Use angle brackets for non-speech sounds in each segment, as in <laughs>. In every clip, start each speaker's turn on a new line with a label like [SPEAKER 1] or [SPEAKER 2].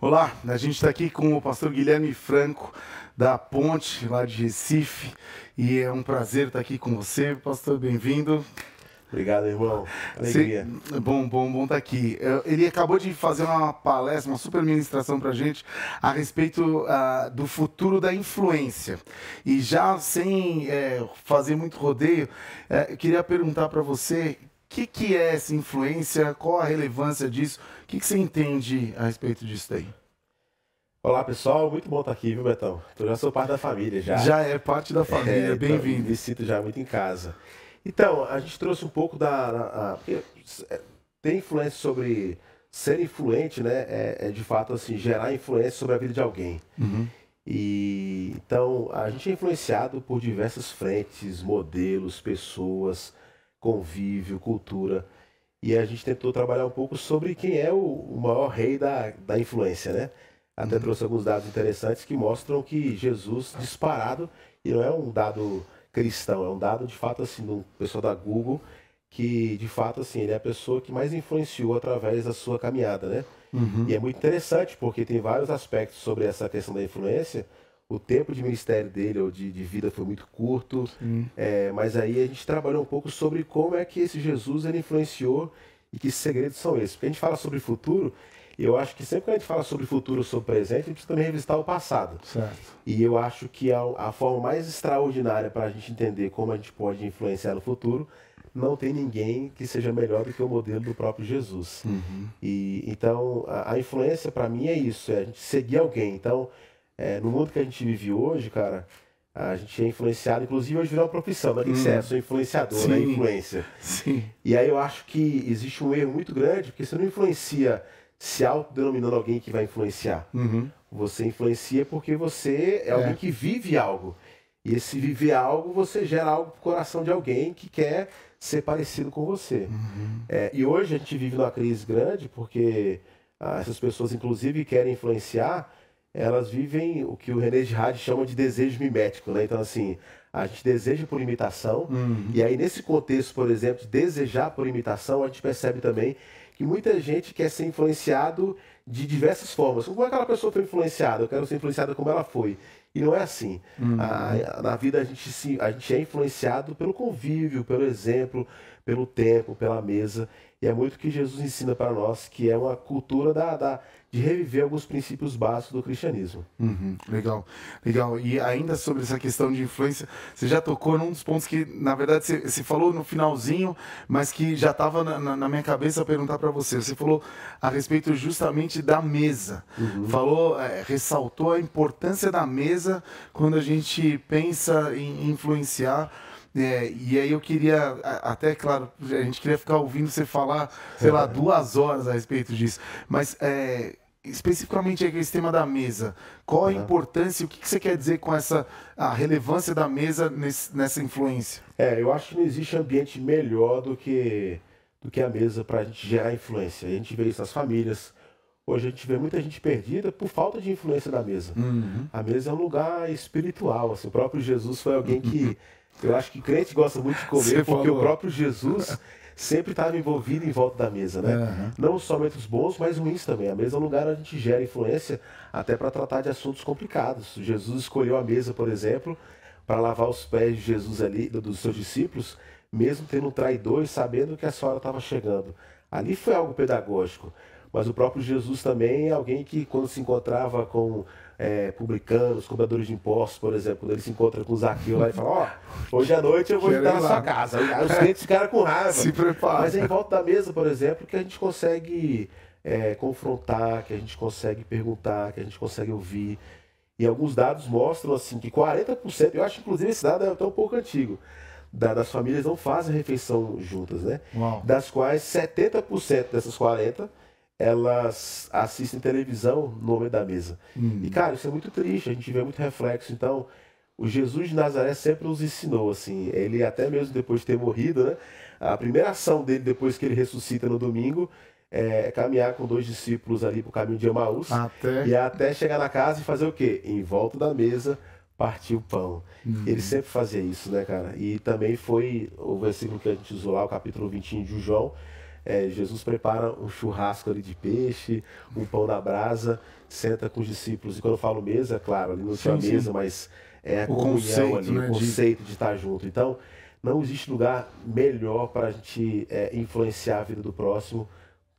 [SPEAKER 1] Olá, a gente está aqui com o pastor Guilherme Franco, da Ponte, lá de Recife, e é um prazer estar aqui com você, pastor, bem-vindo.
[SPEAKER 2] Obrigado, irmão. Alegria.
[SPEAKER 1] Cê, bom, bom, bom estar aqui. Ele acabou de fazer uma palestra, uma super ministração para a gente a respeito uh, do futuro da influência. E já sem é, fazer muito rodeio, é, eu queria perguntar para você que, que é essa influência, qual a relevância disso, o que, que você entende a respeito disso daí?
[SPEAKER 2] Olá pessoal, muito bom estar aqui, viu Betão? Eu já sou parte da família já.
[SPEAKER 1] Já é parte da família, é, bem-vindo.
[SPEAKER 2] Me sinto já muito em casa. Então, a gente trouxe um pouco da. A, a, é, tem influência sobre ser influente, né? É, é, de fato assim, gerar influência sobre a vida de alguém. Uhum. E então a gente é influenciado por diversas frentes, modelos, pessoas, convívio, cultura. E a gente tentou trabalhar um pouco sobre quem é o, o maior rei da, da influência, né? Até uhum. trouxe alguns dados interessantes que mostram que Jesus disparado, e não é um dado cristão, é um dado de fato assim do pessoal da Google que de fato assim ele é a pessoa que mais influenciou através da sua caminhada, né? Uhum. E é muito interessante porque tem vários aspectos sobre essa questão da influência. O tempo de ministério dele ou de, de vida foi muito curto, é, mas aí a gente trabalhou um pouco sobre como é que esse Jesus ele influenciou e que segredos são esses. Porque a gente fala sobre futuro, e eu acho que sempre que a gente fala sobre futuro, sobre presente, a gente precisa também revisitar o passado.
[SPEAKER 1] Certo.
[SPEAKER 2] E eu acho que a, a forma mais extraordinária para a gente entender como a gente pode influenciar no futuro, não tem ninguém que seja melhor do que o modelo do próprio Jesus. Uhum. E então a, a influência para mim é isso, é a gente seguir alguém. Então é, no mundo que a gente vive hoje, cara, a gente é influenciado, inclusive hoje virou uma profissão, né? Que hum. é, sou influenciador, né? Sim. né? Influência.
[SPEAKER 1] Sim.
[SPEAKER 2] E aí eu acho que existe um erro muito grande, porque você não influencia se autodenominando alguém que vai influenciar. Uhum. Você influencia porque você é, é, alguém que vive algo. E esse viver algo, você gera algo pro coração de alguém que quer ser parecido com você. Uhum. É, e hoje a gente vive numa crise grande porque ah, essas pessoas, inclusive, querem influenciar, elas vivem o que o René Girard chama de desejo mimético. Né? Então, assim, a gente deseja por imitação, uhum. e aí nesse contexto, por exemplo, de desejar por imitação, a gente percebe também que muita gente quer ser influenciado de diversas formas. Como aquela pessoa foi influenciada? Eu quero ser influenciada como ela foi. E não é assim. Uhum. A, na vida a gente, se, a gente é influenciado pelo convívio, pelo exemplo, pelo tempo, pela mesa. E é muito que Jesus ensina para nós, que é uma cultura da, da de reviver alguns princípios básicos do cristianismo.
[SPEAKER 1] Uhum, legal, legal. E ainda sobre essa questão de influência, você já tocou num dos pontos que, na verdade, você, você falou no finalzinho, mas que já estava na, na, minha cabeça perguntar para você. Você falou a respeito justamente da mesa. Uhum. Falou, é, ressaltou a importância da mesa quando a gente pensa em influenciar. É, e aí eu queria, até claro, a gente queria ficar ouvindo você falar, sei lá, <laughs> duas horas a respeito disso. Mas é, especificamente esse tema da mesa, qual a importância, o que, que você quer dizer com essa a relevância da mesa nesse, nessa influência?
[SPEAKER 2] É, eu acho que não existe ambiente melhor do que, do que a mesa para a gente gerar influência. A gente vê isso nas famílias. Hoje a gente vê muita gente perdida por falta de influência da mesa. Uhum. A mesa é um lugar espiritual. Assim, o próprio Jesus foi alguém que <laughs> Eu acho que crente gosta muito de comer, Você porque falou. o próprio Jesus <laughs> sempre estava envolvido em volta da mesa, né? Uhum. Não somente os bons, mas ruins também. A mesa é um lugar onde a gente gera influência até para tratar de assuntos complicados. Jesus escolheu a mesa, por exemplo, para lavar os pés de Jesus ali, dos seus discípulos, mesmo tendo um traidor e sabendo que a senhora estava chegando. Ali foi algo pedagógico. Mas o próprio Jesus também é alguém que, quando se encontrava com é, publicanos, cobradores de impostos, por exemplo, quando ele se encontra com o Zaqueu lá e fala, ó, oh, hoje à noite eu vou entrar na sua casa. Os clientes ficaram com raiva.
[SPEAKER 1] Se prepara.
[SPEAKER 2] Mas é em volta da mesa, por exemplo, que a gente consegue é, confrontar, que a gente consegue perguntar, que a gente consegue ouvir. E alguns dados mostram assim que 40%, eu acho inclusive esse dado é até um pouco antigo, da, das famílias não fazem refeição juntas, né?
[SPEAKER 1] Uau.
[SPEAKER 2] Das quais 70% dessas 40 elas assistem televisão no momento da mesa.
[SPEAKER 1] Hum.
[SPEAKER 2] E cara, isso é muito triste, a gente vê muito reflexo. Então, o Jesus de Nazaré sempre nos ensinou assim, ele até mesmo depois de ter morrido, né? A primeira ação dele depois que ele ressuscita no domingo é caminhar com dois discípulos ali pro caminho de Emaús
[SPEAKER 1] Até.
[SPEAKER 2] e até chegar na casa e fazer o quê? Em volta da mesa partir o pão.
[SPEAKER 1] Uhum.
[SPEAKER 2] Ele sempre fazia isso, né, cara? E também foi o versículo que a gente usou lá, o capítulo 20 de João. É, Jesus prepara um churrasco ali de peixe, um pão na brasa, senta com os discípulos. E quando eu falo mesa, é claro, ali não tinha
[SPEAKER 1] Sim, sim.
[SPEAKER 2] mesa, mas é a
[SPEAKER 1] O
[SPEAKER 2] comunhão
[SPEAKER 1] conceito,
[SPEAKER 2] ali,
[SPEAKER 1] né,
[SPEAKER 2] o
[SPEAKER 1] de-
[SPEAKER 2] conceito de estar junto. Então, não existe lugar melhor para a gente é, influenciar a vida do próximo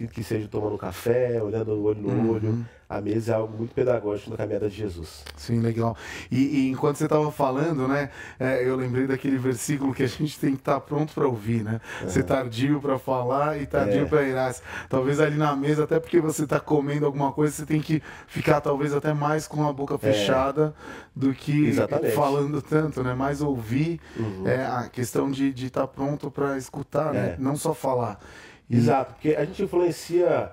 [SPEAKER 2] que, que seja tomando café, olhando olho no
[SPEAKER 1] Uhum.
[SPEAKER 2] olho. A mesa é algo muito pedagógico na caminhada de Jesus.
[SPEAKER 1] Sim, legal. E, e enquanto você estava falando, né, é, eu lembrei daquele versículo que a gente tem que estar pronto para ouvir, né? Ser tardio para falar e tardio
[SPEAKER 2] É.
[SPEAKER 1] para irar. Talvez ali na mesa, até porque você está comendo alguma coisa, você tem que ficar talvez até mais com a boca fechada do que
[SPEAKER 2] É. Exatamente.
[SPEAKER 1] falando tanto, né? Mais ouvir
[SPEAKER 2] Uhum.
[SPEAKER 1] é a questão de estar pronto para escutar, né?
[SPEAKER 2] É.
[SPEAKER 1] Não só falar.
[SPEAKER 2] Exato, porque a gente influencia,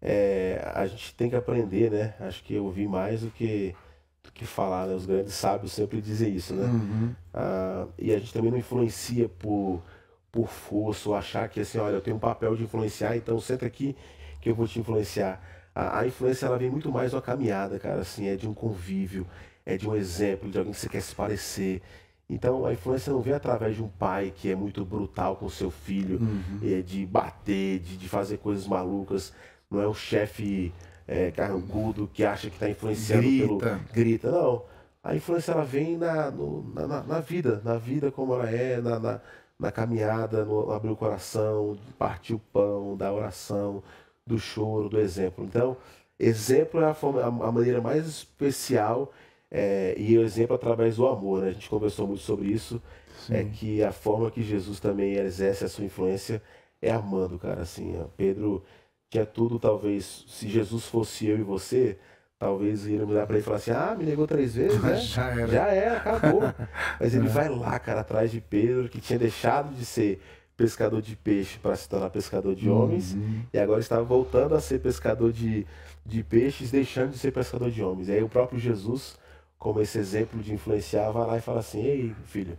[SPEAKER 2] é, a gente tem que aprender, né? Acho que ouvir mais do que, do que falar, né? Os grandes sábios sempre dizem isso, né?
[SPEAKER 1] Uhum.
[SPEAKER 2] Ah, e a gente também não influencia por, por força ou achar que assim, olha, eu tenho um papel de influenciar, então senta aqui que eu vou te influenciar. A, a influência ela vem muito mais uma caminhada, cara, assim, é de um convívio, é de um exemplo, de alguém que você quer se parecer. Então a influência não vem através de um pai que é muito brutal com seu filho, é, de bater, de, de fazer coisas malucas. Não é um chefe é, carrancudo que acha que está influenciando pelo
[SPEAKER 1] Grita.
[SPEAKER 2] grita, não. A influência ela vem na, no- na, na- vida, na vida como ela é, na, na, na caminhada, no abrir o coração, partir o pão, da oração, do choro, do exemplo. Então, exemplo é a, forma, a, a maneira mais especial é, e o exemplo através do amor. Né? A gente conversou muito sobre isso, é que a forma que Jesus também exerce a sua influência é amando, cara. Assim, ó, Pedro tinha tudo, talvez, se Jesus fosse eu e você, talvez iríamos olhar para ele e falar assim: ah, me negou três vezes, né? <laughs>
[SPEAKER 1] Já era.
[SPEAKER 2] Já era, acabou. <laughs> Mas ele vai lá, cara, atrás de Pedro, que tinha deixado de ser pescador de peixe para se tornar pescador de homens, e agora estava voltando a ser pescador de, de peixes, deixando de ser pescador de homens. E aí o próprio Jesus, como esse exemplo de influenciar, vai lá e fala assim: ei, filho, o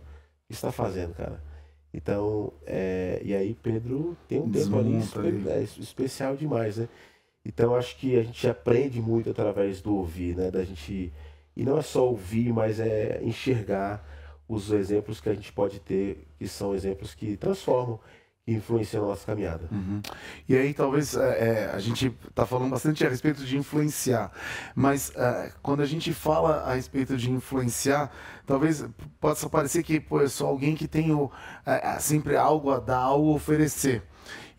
[SPEAKER 2] que você está fazendo, cara? Então, é, e aí Pedro tem um tempo
[SPEAKER 1] ali.
[SPEAKER 2] é, especial demais, né? Então acho que a gente aprende muito através do ouvir, né? Da gente e não é só ouvir, mas é enxergar os exemplos que a gente pode ter, que são exemplos que transformam, que influenciam a nossa caminhada.
[SPEAKER 1] Uhum. E aí talvez é, é, a gente está falando bastante a respeito de influenciar, mas é, quando a gente fala a respeito de influenciar, talvez possa parecer que pô, eu sou alguém que tenho é, é, sempre algo a dar, algo a oferecer.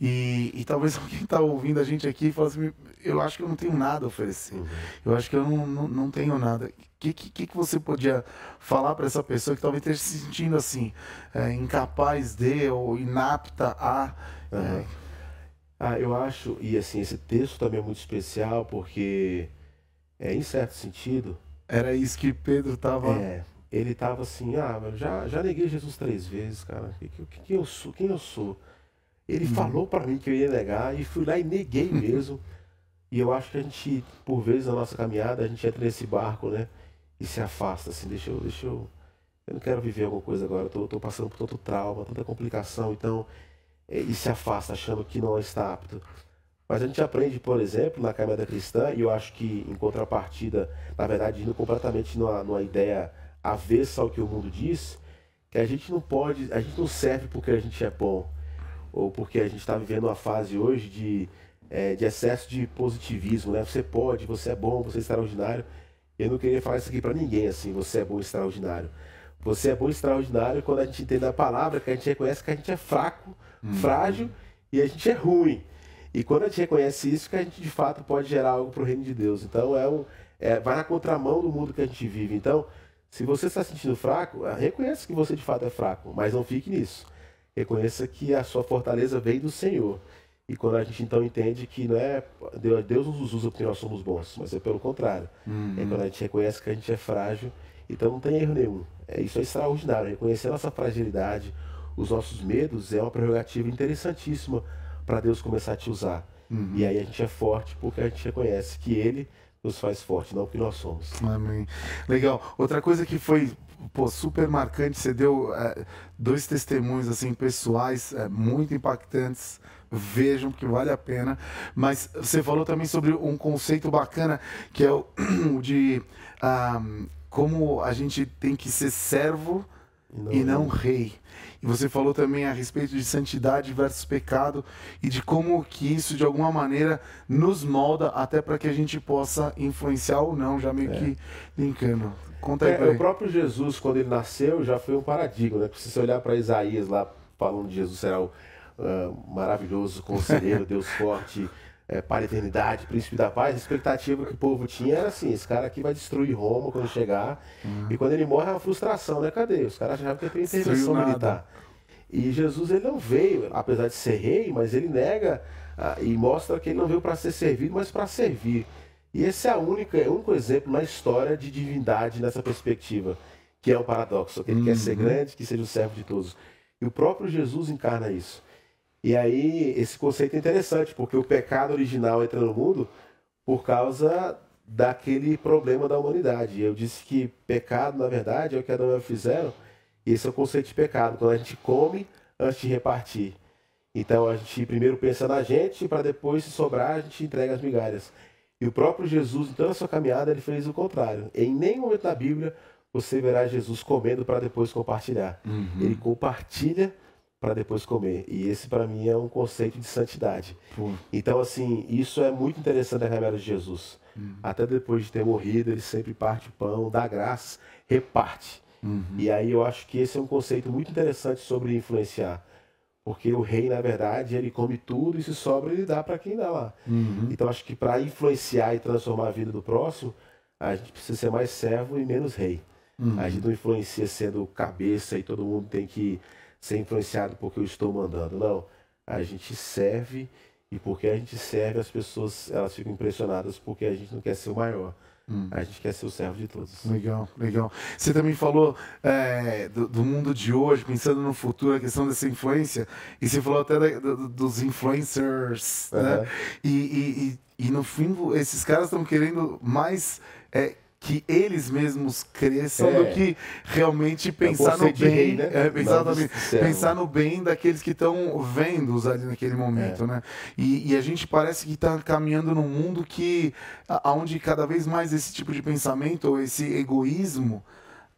[SPEAKER 1] E, e talvez <laughs> alguém está ouvindo a gente aqui e fala assim, eu acho que eu não tenho nada a oferecer. Eu acho que eu não, não, não tenho nada. O que, que, que você podia falar para essa pessoa que talvez esteja se sentindo assim, é, incapaz de ou inapta a... é,
[SPEAKER 2] Aham. Ah, eu acho, e assim, esse texto também é muito especial porque, é, em certo sentido,
[SPEAKER 1] Era isso que Pedro estava.
[SPEAKER 2] é, ele tava assim, ah, velho, já, já neguei Jesus três vezes, cara. Que, que, que- quem eu sou? Quem eu sou? Ele falou pra mim que eu ia negar e fui lá e neguei <laughs> mesmo. e eu acho que a gente, por vezes na nossa caminhada, a gente entra nesse barco, né? E se afasta, assim, deixa eu, deixa eu. Eu não quero viver alguma coisa agora, eu tô passando por tanto trauma, tanta complicação, então. é, E se afasta achando que não está apto. Mas a gente aprende, por exemplo, na caminhada cristã, e eu acho que em contrapartida, na verdade, indo completamente numa, numa ideia avessa ao que o mundo diz, que a gente não pode, a gente não serve porque a gente é bom, ou porque a gente está vivendo uma fase hoje de, é, de excesso de positivismo, né? Você pode, você é bom, você é extraordinário. Eu não queria falar isso aqui para ninguém, assim, você é bom extraordinário. Você é bom extraordinário quando a gente entende a palavra, que a gente reconhece que a gente é fraco, frágil e a gente é ruim. E quando a gente reconhece isso, que a gente de fato pode gerar algo para o reino de Deus. Então é um, é, vai na contramão do mundo que a gente vive. Então, se você está se sentindo fraco, ah, reconheça que você de fato é fraco, mas não fique nisso. Reconheça que a sua fortaleza vem do Senhor. E quando a gente então entende que não é Deus, nos usa porque nós somos bons, mas é pelo contrário. É quando a gente reconhece que a gente é frágil, então não tem erro nenhum. É, isso é extraordinário. Reconhecer a nossa fragilidade, os nossos medos, é uma prerrogativa interessantíssima para Deus começar a te usar. Uhum. E aí a gente é forte porque a gente reconhece que Ele nos faz forte, não que nós somos.
[SPEAKER 1] Amém. Legal. Outra coisa que foi pô, super marcante, você deu é, dois testemunhos assim pessoais é, muito impactantes. Vejam que vale a pena. Mas você falou também sobre um conceito bacana que é o, <clears throat> o de um, como a gente tem que ser servo não, e não rei. E você falou também a respeito de santidade versus pecado e de como que isso de alguma maneira nos molda até para que a gente possa influenciar ou não, já meio é. que linkando. Conta aí,
[SPEAKER 2] é, O próprio Jesus, quando ele nasceu, já foi um paradigma, né? Se você olhar para Isaías lá, falando de Jesus, será o uh, maravilhoso conselheiro, <laughs> Deus forte, é, para a eternidade, príncipe da paz, a expectativa que o povo tinha era assim, esse cara aqui vai destruir Roma quando chegar, uhum. e quando ele morre é uma frustração, né? Cadê? Os caras achavam que ia ter intervenção militar. E Jesus ele não veio, apesar de ser rei, mas ele nega ah, e mostra que ele não veio para ser servido, mas para servir. E esse é a única, é o único exemplo na história de divindade nessa perspectiva, que é um paradoxo. Que ele uhum. quer ser uhum. grande, que seja o servo de todos. E o próprio Jesus encarna isso. E aí esse conceito é interessante, porque o pecado original entra no mundo por causa daquele problema da humanidade. Eu disse que pecado, na verdade, é o que Adão e Eva fizeram. E esse é o conceito de pecado, quando a gente come antes de repartir. Então a gente primeiro pensa na gente, para depois, se sobrar, a gente entrega as migalhas. E o próprio Jesus, em toda a sua caminhada, ele fez o contrário. Em nenhum momento da Bíblia você verá Jesus comendo para depois compartilhar. Uhum. Ele compartilha para depois comer. E esse para mim é um conceito de santidade. Então assim, isso é muito interessante na caminhada de Jesus. Uhum. Até depois de ter morrido, ele sempre parte o pão, dá graças, reparte. Uhum. E aí eu acho que esse é um conceito muito interessante sobre influenciar. Porque o rei, na verdade, ele come tudo e se sobra ele dá para quem dá lá. Uhum. Então acho que para influenciar e transformar a vida do próximo, a gente precisa ser mais servo e menos rei. Uhum. A gente não influencia sendo cabeça e todo mundo tem que ser influenciado porque eu estou mandando. Não. A gente serve e porque a gente serve, as pessoas elas ficam impressionadas porque a gente não quer ser o maior. Hum. A gente quer ser o servo de todos.
[SPEAKER 1] Legal, legal. Você também falou é, do, do, mundo de hoje, pensando no futuro, a questão dessa influência, e você falou até da, do, dos influencers, uhum. né? E, e, e, e, no fim, esses caras estão querendo mais é, que eles mesmos cresçam é. do que realmente pensar é no bem, rei, né? é, exatamente, pensar no bem daqueles que estão vendo ali naquele momento, é. né? E, e, a gente parece que está caminhando num mundo que, aonde cada vez mais esse tipo de pensamento ou esse egoísmo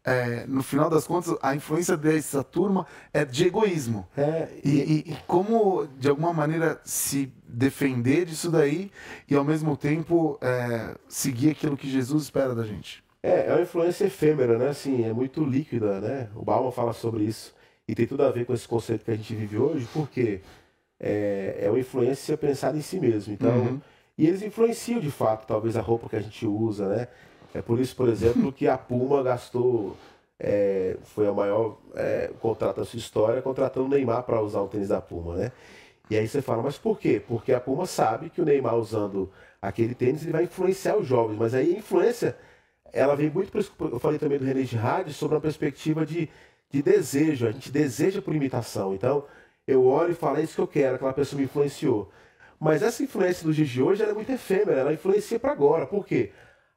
[SPEAKER 1] é, no final das contas, a influência dessa turma é de egoísmo. É, e, e, e, como, de alguma maneira, se defender disso daí e, ao mesmo tempo, é, seguir aquilo que Jesus espera da gente.
[SPEAKER 2] É, é uma influência efêmera, né? Assim, é muito líquida, né? O Bauman fala sobre isso. E tem tudo a ver com esse conceito que a gente vive hoje, porque é, é uma influência pensada em si mesmo. Então, uhum. e eles influenciam, de fato, talvez a roupa que a gente usa, né? É por isso, por exemplo, que a Puma gastou, é, foi a maior é, da sua história, contratando o Neymar para usar o tênis da Puma, né? E aí você fala, mas por quê? Porque a Puma sabe que o Neymar usando aquele tênis ele vai influenciar os jovens, mas aí a influência, ela vem muito, por isso que eu falei também do René Girardi, sobre uma perspectiva de, de desejo, a gente deseja por imitação. Então, eu olho e falo, é isso que eu quero, aquela pessoa me influenciou. Mas essa influência dos dias de hoje é muito efêmera, ela influencia para agora. Por quê?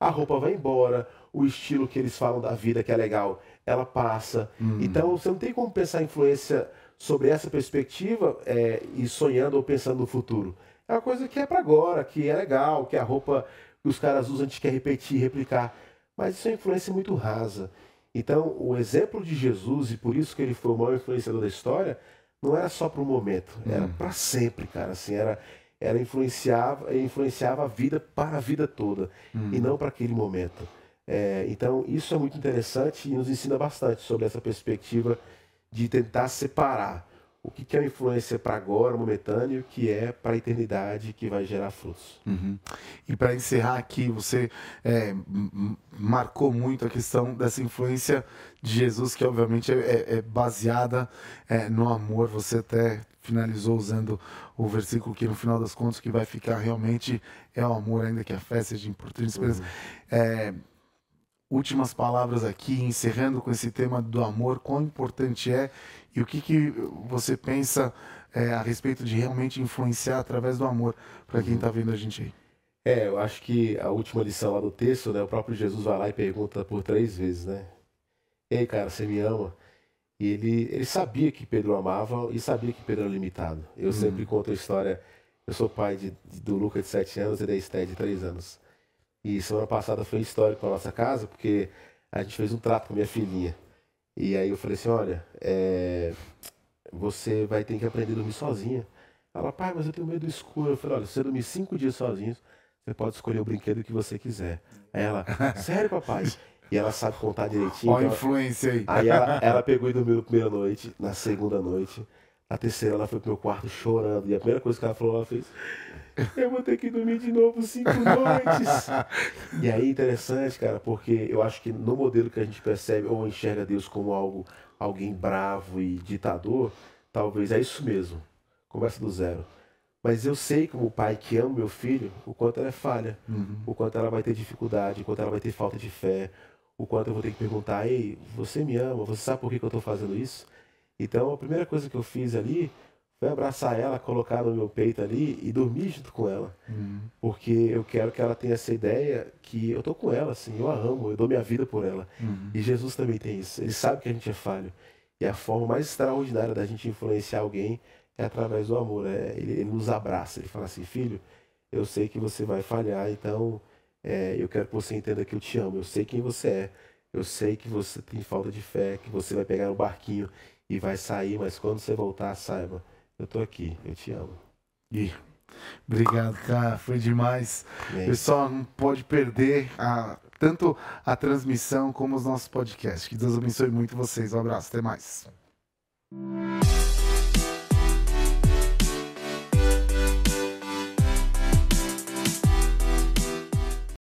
[SPEAKER 2] A roupa vai embora, o estilo que eles falam da vida que é legal, ela passa. Hum. Então você não tem como pensar influência sobre essa perspectiva é, e sonhando ou pensando no futuro. É uma coisa que é para agora, que é legal, que a roupa que os caras usam a gente quer repetir, replicar. Mas isso é influência muito rasa. Então, o exemplo de Jesus, e por isso que ele foi o maior influenciador da história, não era só para o momento, era hum. para sempre, cara. Assim, era, ela influenciava, influenciava a vida para a vida toda uhum. e não para aquele momento. É, então, isso é muito interessante e nos ensina bastante sobre essa perspectiva de tentar separar o que, que é uma influência para agora, momentâneo, e o que é para a eternidade, que vai gerar frutos.
[SPEAKER 1] Uhum. E para encerrar aqui, você é, marcou muito a questão dessa influência de Jesus, que obviamente é, é, é baseada é, no amor. Você até finalizou usando o versículo que no final das contas que vai ficar realmente é o amor, ainda que a fé seja importante. Uhum. É, últimas palavras aqui, encerrando com esse tema do amor, quão importante é e o que, que você pensa é, a respeito de realmente influenciar através do amor para quem está vendo a gente aí.
[SPEAKER 2] É, eu acho que a última lição lá do texto, né, o próprio Jesus vai lá e pergunta por três vezes, né? Ei, cara, você me ama? E ele, ele sabia que Pedro amava e sabia que Pedro era limitado. Eu uhum. sempre conto a história. Eu sou pai de, do Lucas de 7 anos e da Esté de 3 anos. E semana passada foi histórico para nossa casa, porque a gente fez um trato com minha filhinha. E aí eu falei assim: olha, é, você vai ter que aprender a dormir sozinha. Ela, pai, mas eu tenho medo do escuro. Eu falei: olha, se você dormir cinco dias sozinho, você pode escolher o brinquedo que você quiser. Aí ela, sério, papai? E ela sabe contar direitinho.
[SPEAKER 1] Olha a influência aí.
[SPEAKER 2] Aí ela, ela pegou e dormiu na primeira noite, na segunda noite. A terceira ela foi pro meu quarto chorando. E a primeira coisa que ela falou, ela fez. Eu vou ter que dormir de novo cinco noites. e aí interessante, cara, porque eu acho que no modelo que a gente percebe ou enxerga Deus como algo, alguém bravo e ditador, talvez é isso mesmo. Começa do zero. Mas eu sei, como pai que ama meu filho, o quanto ela é falha, uhum. o quanto ela vai ter dificuldade, o quanto ela vai ter falta de fé, o quanto eu vou ter que perguntar: ei, você me ama? Você sabe por que, que eu estou fazendo isso? Então a primeira coisa que eu fiz ali foi abraçar ela, colocar no meu peito ali e dormir junto com ela. Uhum. Porque eu quero que ela tenha essa ideia que eu tô com ela, assim, eu a amo, eu dou minha vida por ela. Uhum. E Jesus também tem isso. Ele sabe que a gente é falho. E a forma mais extraordinária da gente influenciar alguém é através do amor. É, ele, ele nos abraça, ele fala assim, filho, eu sei que você vai falhar, então é, eu quero que você entenda que eu te amo. Eu sei quem você é. Eu sei que você tem falta de fé, que você vai pegar o um barquinho e vai sair, mas quando você voltar, saiba, eu tô aqui, eu te amo.
[SPEAKER 1] E obrigado, cara, foi demais. Bem. Pessoal, não pode perder a, tanto a transmissão como os nossos podcasts. Que Deus abençoe muito vocês. Um abraço, até mais.